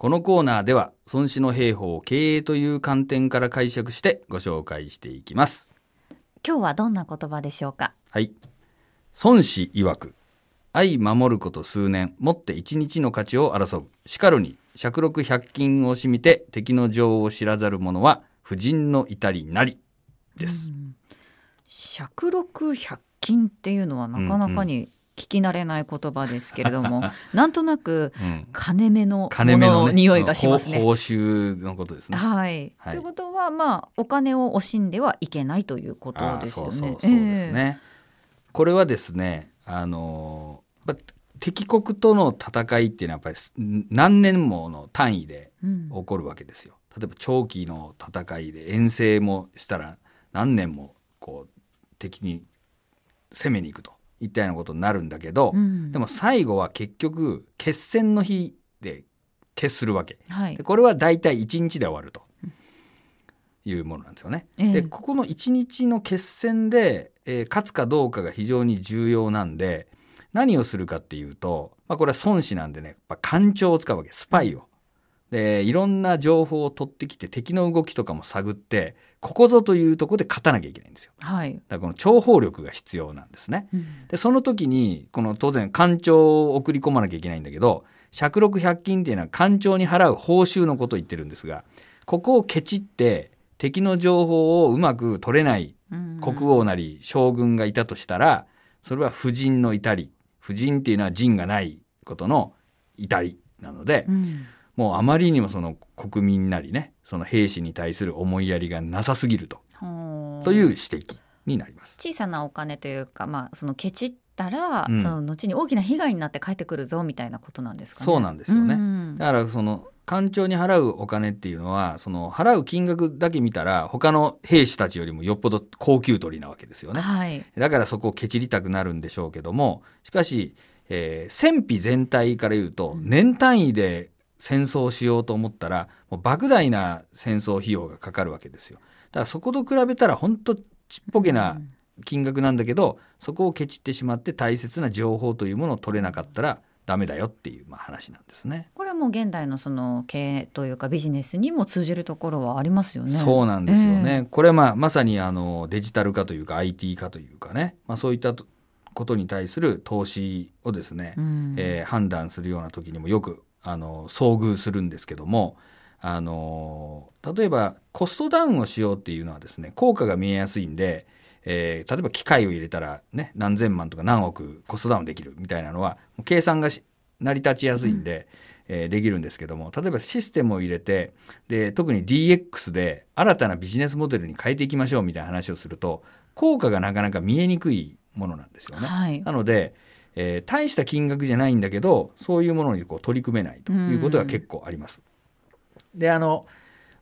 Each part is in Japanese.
このコーナーでは孫子の兵法を経営という観点から解釈してご紹介していきます。今日はどんな言葉でしょうか？はい。孫子曰く愛守ること数年もって一日の価値を争う。しかるに百六百均をしみて敵の情を知らざる者は婦人の至りなりです、百六百均っていうのはなかなかに聞き慣れない言葉ですけれども、なんとなくうん。金目のもの、ね、の匂いがしますね。報報酬のことですね。はい、はい。ということはまあお金を惜しんではいけないということですよね。そうそうそうですね、これはですねあの敵国との戦いっていうのはやっぱりす何年もの単位でええうん。起こるわけですよ。例えば長期の戦いで遠征もしたら何年もこう敵に攻めに行くといったようなことになるんだけど、うん。でも最後は結局決戦の日で決するわけ。はい。でこれは大体1日で終わると。いうものなんですよね。ええ。でここの1日の決戦で、えー勝つかどうかが非常に重要なんで何をするかっていうと、まあ、これは孫子なんでねやっぱ官庁を使うわけ。スパイを。でいろんな情報を取ってきて敵の動きとかも探ってここぞというところで勝たなきゃいけないんですよ。はい、だからこの諜報力が必要なんですね。うん。でその時にこの当然官庁を送り込まなきゃいけないんだけど百六百金っていうのは官庁に払う報酬のことを言ってるんですがここをケチって敵の情報をうまく取れないうん。国王なり将軍がいたとしたらそれは婦人の至り。婦人っていうのは人がないことの至りなのでうんもうあまりにもその国民なりねその兵士に対する思いやりがなさすぎると。という指摘になります。小さなお金というか、まあ、そのケチったら、うん。その後に大きな被害になって帰ってくるぞみたいなことなんですかね。そうなんですよね。うん。だからその官庁に払うお金っていうのはその払う金額だけ見たら他の兵士たちよりもよっぽど高級取りなわけですよね。はい、だからそこをケチりたくなるんでしょうけどもしかし、えー戦費全体から言うとうん。年単位で戦争をしようと思ったらもう莫大な戦争費用がかかるわけですよ。だからそこと比べたら本当ちっぽけな金額なんだけどそこをケチってしまって大切な情報というものを取れなかったらダメだよっていうまあ話なんですね。これはもう現代のその経営というかビジネスにも通じるところはありますよね。そうなんですよね。これはまあまさにあのデジタル化というか IT 化というかね、まあ、そういったとことに対する投資をですね、うんえー判断するような時にもよくあの遭遇するんですけどもあの例えばコストダウンをしようっていうのはですね効果が見えやすいんで、えー例えば機械を入れたらね何千万とか何億コストダウンできるみたいなのは計算がし成り立ちやすいんで、えーできるんですけども例えばシステムを入れてで特に DX で新たなビジネスモデルに変えていきましょうみたいな話をすると効果がなかなか見えにくいものなんですよね。はいなので、えー大した金額じゃないんだけどそういうものにこう取り組めないということが結構あります。であの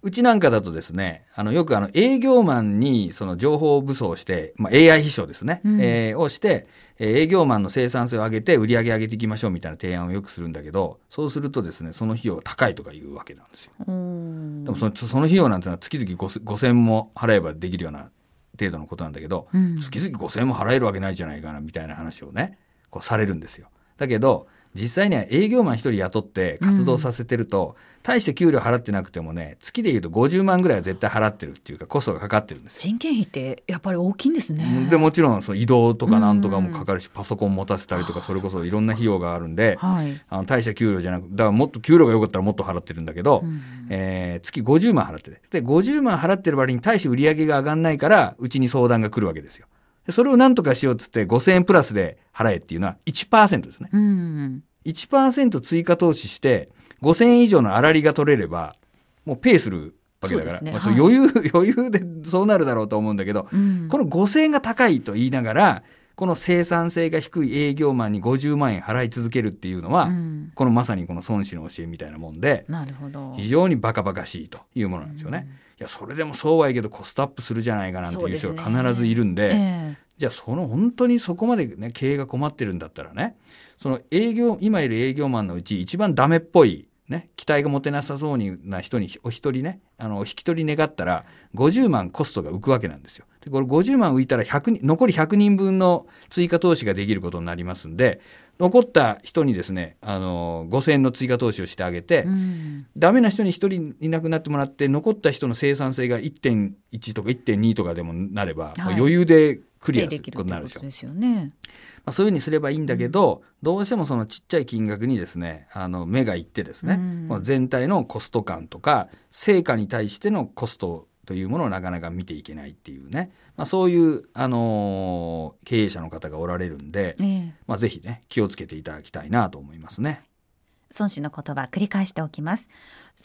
うちなんかだとですねあのよくあの営業マンにその情報武装して、まあ、AI 秘書ですね、うんえーをして、えー営業マンの生産性を上げて売り上げ上げていきましょうみたいな提案をよくするんだけどそうするとですねその費用が高いとかいうわけなんですよ。うんでもそのその費用なんてのは月々 5, 5000も払えばできるような程度のことなんだけど、うん月々5000円も払えるわけないじゃないかなみたいな話をねこうされるんですよ。だけど実際には営業マン一人雇って活動させてると、大して給料払ってなくてもね月でいうと50万ぐらいは絶対払ってるっていうかコストがかかってるんですよ。人件費ってやっぱり大きいんですね。でもちろんその移動とかなんとかもかかるし、パソコン持たせたりとかそれこそいろんな費用があるんではい。あの大した給料じゃなくだからもっと給料が良かったらもっと払ってるんだけど、うんえー月50万払っててで50万払ってる割に大して売り上げが上がんないからうちに相談が来るわけですよでそれを何とかしようっつって5000円プラスで払えっていうのは1%ですね。うん。1%追加投資して5000円以上の粗利が取れればもうペイするわけだから。余裕 余裕でそうなるだろうと思うんだけど、うん。この5000円が高いと言いながらこの生産性が低い営業マンに50万円払い続けるっていうのは、うん。このまさにこの孫子の教えみたいなもんで、なるほど。非常にバカバカしいというものなんですよね。いやそれでもそうはいいけどコストアップするじゃないかなんていう人が必ずいるんでえじゃあその本当にそこまでね経営が困ってるんだったらねその営業今いる営業マンのうち一番ダメっぽいね期待が持てなさそうな人にお一人ねあの引き取り願ったら50万コストが浮くわけなんですよ。でこれ50万浮いたら100人残り100人分の追加投資ができることになりますんで残った人にですねあの5000円の追加投資をしてあげて、うん。ダメな人に1人いなくなってもらって残った人の生産性が1.1とか1.2とかでもなれば、はい。余裕でクリアすることになるでしょ。ってことですよね。まあ、そういうふうにすればいいんだけど、どうしてもそのちっちゃい金額にですねあの目がいってですね、うん。全体のコスト感とか成果に対してのコストというものをなかなか見ていけないっていうね、まあ、そういう、あのー経営者の方がおられるんで、ええ。まあ、ぜひね気をつけていただきたいなと思いますね。孫子の言葉繰り返しておきます。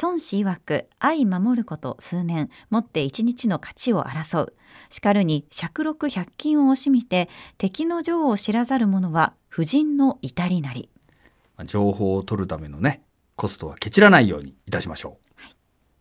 孫子曰く愛守ること数年もって一日の勝ちを争う。しかるに尺六百均を惜しみて敵の情を知らざる者は婦人の至りなり。まあ情報を取るためのねコストはケチらないようにいたしましょう。